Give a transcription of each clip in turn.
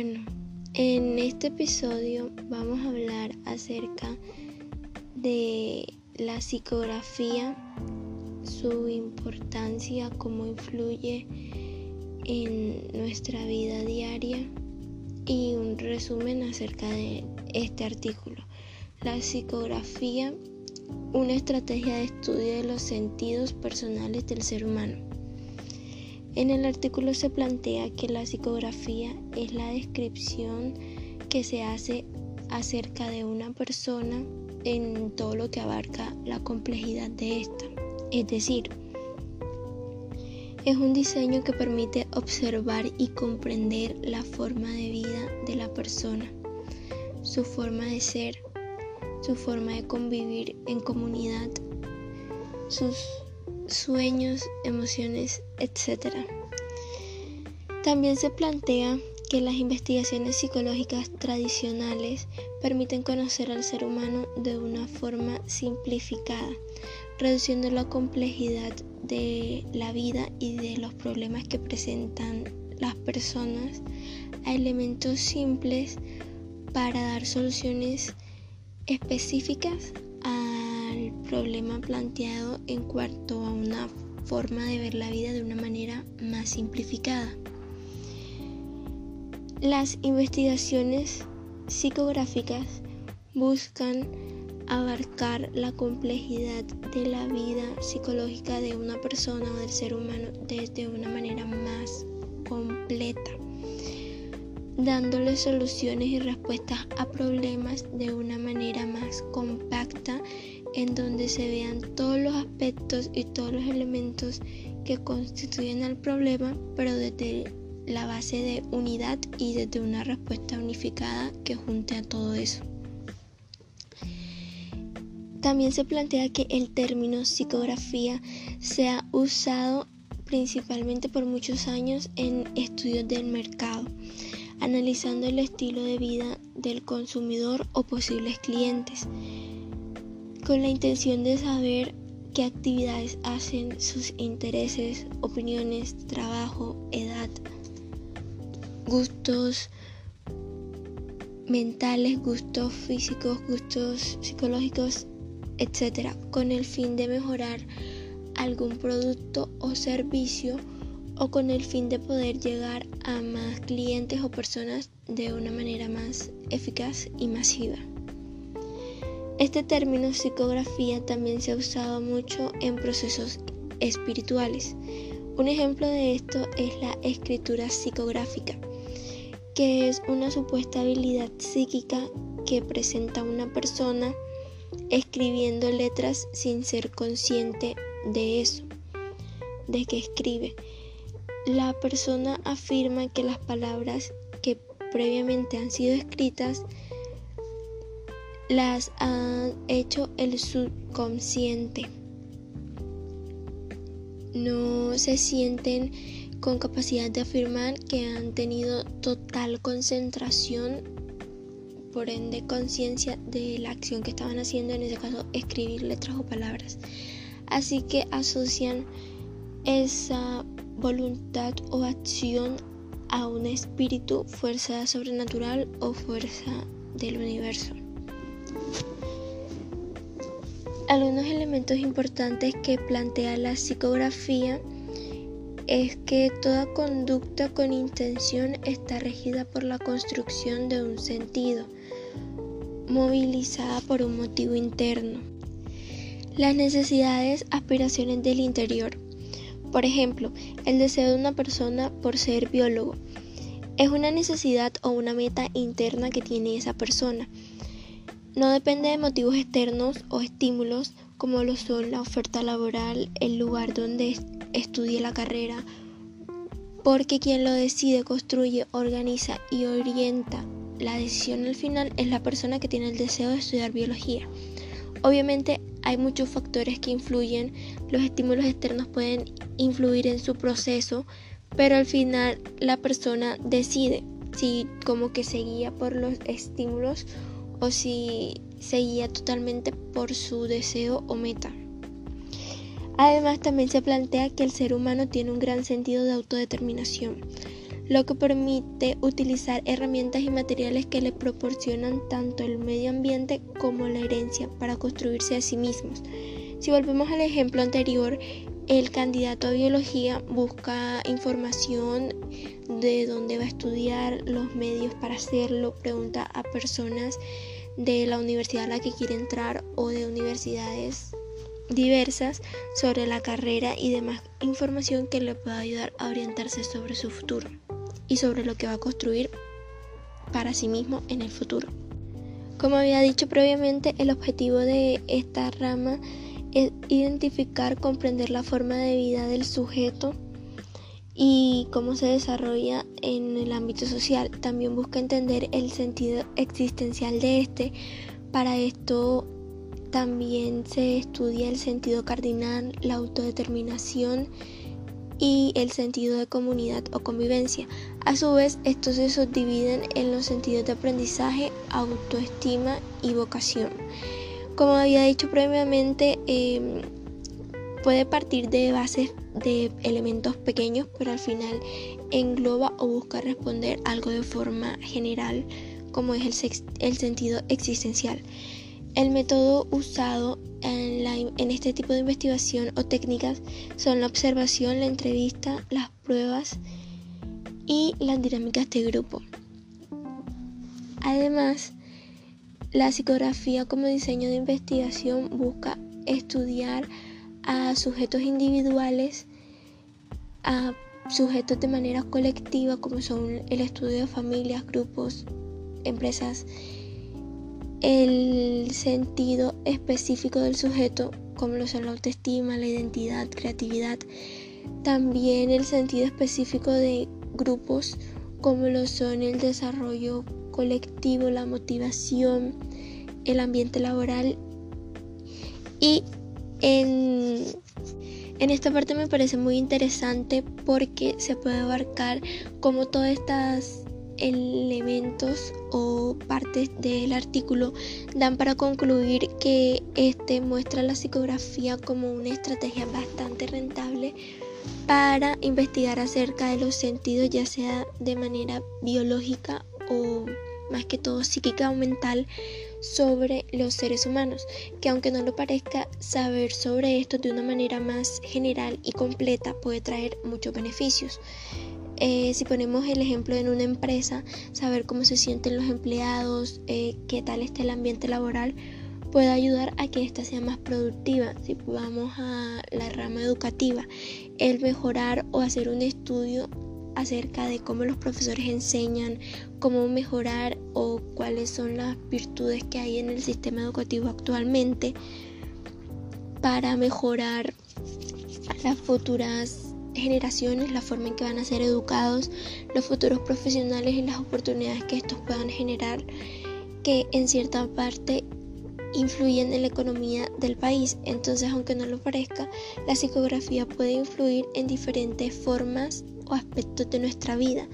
Bueno, en este episodio vamos a hablar acerca de la psicografía, su importancia, cómo influye en nuestra vida diaria y un resumen acerca de este artículo. La psicografía, una estrategia de estudio de los sentidos personales del ser humano. En el artículo se plantea que la psicografía es la descripción que se hace acerca de una persona en todo lo que abarca la complejidad de esta. Es decir, es un diseño que permite observar y comprender la forma de vida de la persona, su forma de ser, su forma de convivir en comunidad, sus sueños, emociones, etc. También se plantea que las investigaciones psicológicas tradicionales permiten conocer al ser humano de una forma simplificada, reduciendo la complejidad de la vida y de los problemas que presentan las personas a elementos simples para dar soluciones específicas problema planteado en cuanto a una forma de ver la vida de una manera más simplificada. Las investigaciones psicográficas buscan abarcar la complejidad de la vida psicológica de una persona o del ser humano desde una manera más completa, dándole soluciones y respuestas a problemas de una manera más compacta en donde se vean todos los aspectos y todos los elementos que constituyen el problema, pero desde la base de unidad y desde una respuesta unificada que junte a todo eso. También se plantea que el término psicografía se ha usado principalmente por muchos años en estudios del mercado, analizando el estilo de vida del consumidor o posibles clientes, con la intención de saber qué actividades hacen, sus intereses, opiniones, trabajo, edad, gustos mentales, gustos físicos, gustos psicológicos, etc., con el fin de mejorar algún producto o servicio o con el fin de poder llegar a más clientes o personas de una manera más eficaz y masiva. Este término psicografía también se ha usado mucho en procesos espirituales. Un ejemplo de esto es la escritura psicográfica que es una supuesta habilidad psíquica que presenta una persona escribiendo letras sin ser consciente de eso, de que escribe. La persona afirma que las palabras que previamente han sido escritas las ha hecho el subconsciente. No se sienten con capacidad de afirmar que han tenido total concentración, por ende conciencia de la acción que estaban haciendo, en ese caso escribir letras o palabras. Así que asocian esa voluntad o acción a un espíritu, fuerza sobrenatural o fuerza del universo. Algunos elementos importantes que plantea la psicografía es que toda conducta con intención está regida por la construcción de un sentido, movilizada por un motivo interno. Las necesidades, aspiraciones del interior. Por ejemplo, el deseo de una persona por ser biólogo. Es una necesidad o una meta interna que tiene esa persona. No depende de motivos externos o estímulos como lo son la oferta laboral, el lugar donde estudie la carrera, porque quien lo decide, construye, organiza y orienta la decisión al final es la persona que tiene el deseo de estudiar biología. Obviamente hay muchos factores que influyen, los estímulos externos pueden influir en su proceso, pero al final la persona decide si como que se guía por los estímulos o si se guía totalmente por su deseo o meta. Además, también se plantea que el ser humano tiene un gran sentido de autodeterminación, lo que permite utilizar herramientas y materiales que le proporcionan tanto el medio ambiente como la herencia para construirse a sí mismos. Si volvemos al ejemplo anterior, el candidato a biología busca información de dónde va a estudiar, los medios para hacerlo, pregunta a personas de la universidad a la que quiere entrar o de universidades diversas sobre la carrera y demás información que le pueda ayudar a orientarse sobre su futuro y sobre lo que va a construir para sí mismo en el futuro. Como había dicho previamente, el objetivo de esta rama identificar, comprender la forma de vida del sujeto y cómo se desarrolla en el ámbito social. También busca entender el sentido existencial de este. Para esto también se estudia el sentido cardinal, la autodeterminación y el sentido de comunidad o convivencia. A su vez, estos se subdividen en los sentidos de aprendizaje, autoestima y vocación. Como había dicho previamente, em, puede partir de bases de elementos pequeños, pero al final engloba o busca responder algo de forma general, como es el, el sentido existencial. El método usado en, en, este tipo de investigación o técnicas son la observación, la entrevista, las pruebas y las dinámicas de grupo. Además, la psicografía como diseño de investigación busca estudiar a sujetos individuales, a sujetos de manera colectiva como son el estudio de familias, grupos, empresas el sentido específico del sujeto, como lo son la autoestima, la identidad, creatividad, también el sentido específico de grupos, como lo son el desarrollo colectivo, la motivación, el ambiente laboral. Y en, en esta parte me parece muy interesante porque se puede abarcar como todas estas elementos o partes del artículo dan para concluir que este muestra la psicografía como una estrategia bastante rentable para investigar acerca de los sentidos, ya sea de manera biológica o más que todo psíquica o mental, sobre los seres humanos, que aunque no lo parezca, saber sobre esto de una manera más general y completa puede traer muchos beneficios. Eh, si ponemos el ejemplo en una empresa, saber cómo se sienten los empleados, eh, qué tal está el ambiente laboral, puede ayudar a que ésta sea más productiva. Si vamos a la rama educativa, el mejorar o hacer un estudio acerca de cómo los profesores enseñan, cómo mejorar o cuáles son las virtudes que hay en el sistema educativo actualmente para mejorar las futuras generaciones, la forma en que van a ser educados, los futuros profesionales y las oportunidades que estos puedan generar, que en cierta parte influyen en la economía del país. Entonces, aunque no lo parezca, la psicografía puede influir en diferentes formas o aspectos de nuestra vida,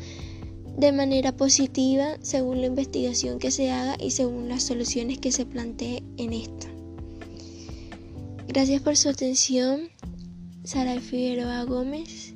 de manera positiva según la investigación que se haga y según las soluciones que se plantee en esta. Gracias por su atención. Sara Figueroa Gómez